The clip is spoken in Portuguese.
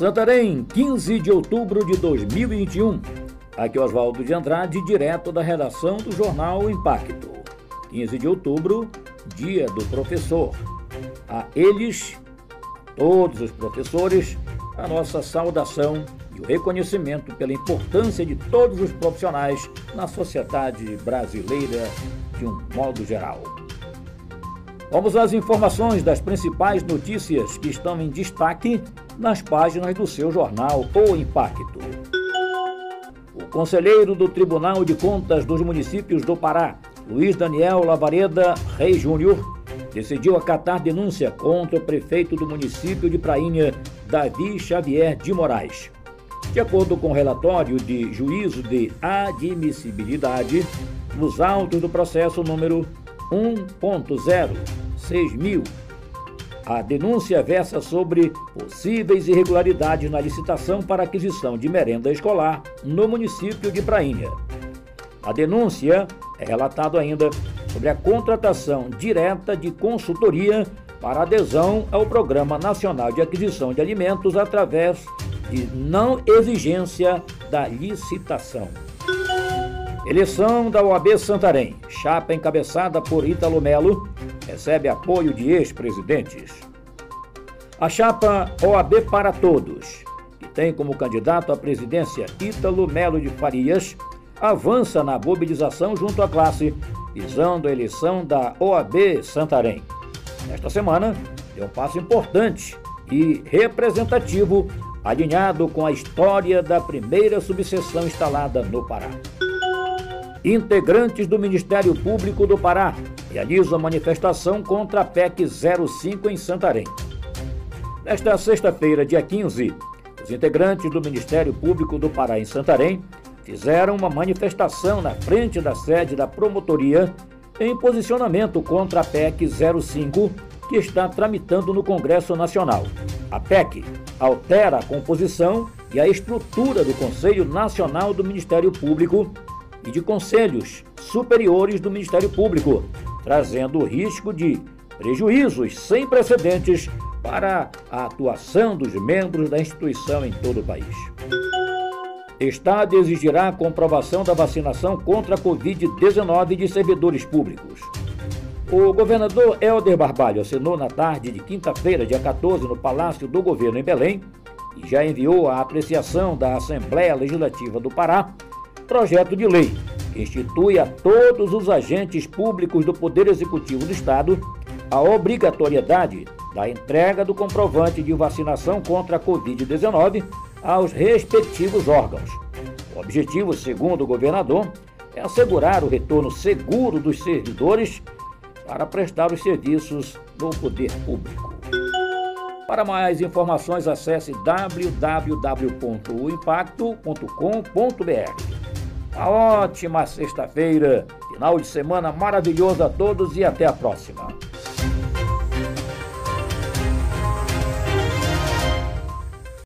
Santarém, 15 de outubro de 2021. Aqui Oswaldo de Andrade, direto da redação do jornal Impacto. 15 de outubro, dia do professor. A eles, todos os professores, a nossa saudação e o reconhecimento pela importância de todos os profissionais na sociedade brasileira de um modo geral. Vamos às informações das principais notícias que estão em destaque nas páginas do seu jornal O Impacto. O conselheiro do Tribunal de Contas dos Municípios do Pará, Luiz Daniel Lavareda Rei Júnior, decidiu acatar denúncia contra o prefeito do município de Prainha, Davi Xavier de Moraes. De acordo com o relatório de juízo de admissibilidade, nos autos do processo número 1.06000. A denúncia versa sobre possíveis irregularidades na licitação para aquisição de merenda escolar no município de Prainha. A denúncia é relatado ainda sobre a contratação direta de consultoria para adesão ao Programa Nacional de Aquisição de Alimentos através de não exigência da licitação. Eleição da OAB Santarém. Chapa encabeçada por Ítalo Melo recebe apoio de ex-presidentes. A chapa OAB para Todos, que tem como candidato à presidência Ítalo Melo de Farias, avança na mobilização junto à classe, visando a eleição da OAB Santarém. Nesta semana, deu um passo importante e representativo, alinhado com a história da primeira subseção instalada no Pará. Integrantes do Ministério Público do Pará realizam manifestação contra a PEC 05 em Santarém. Nesta sexta-feira, dia 15, os integrantes do Ministério Público do Pará em Santarém fizeram uma manifestação na frente da sede da promotoria em posicionamento contra a PEC 05 que está tramitando no Congresso Nacional. A PEC altera a composição e a estrutura do Conselho Nacional do Ministério Público e de conselhos superiores do Ministério Público, trazendo o risco de prejuízos sem precedentes para a atuação dos membros da instituição em todo o país. Estado exigirá a comprovação da vacinação contra a Covid-19 de servidores públicos. O governador Helder Barbalho assinou na tarde de quinta-feira, dia 14, no Palácio do Governo em Belém, e já enviou à apreciação da Assembleia Legislativa do Pará projeto de lei que institui a todos os agentes públicos do Poder Executivo do Estado a obrigatoriedade da entrega do comprovante de vacinação contra a Covid-19 aos respectivos órgãos. O objetivo, segundo o governador, é assegurar o retorno seguro dos servidores para prestar os serviços no poder público. Para mais informações, acesse www.impacto.com.br. Uma ótima sexta-feira, final de semana maravilhoso a todos e até a próxima.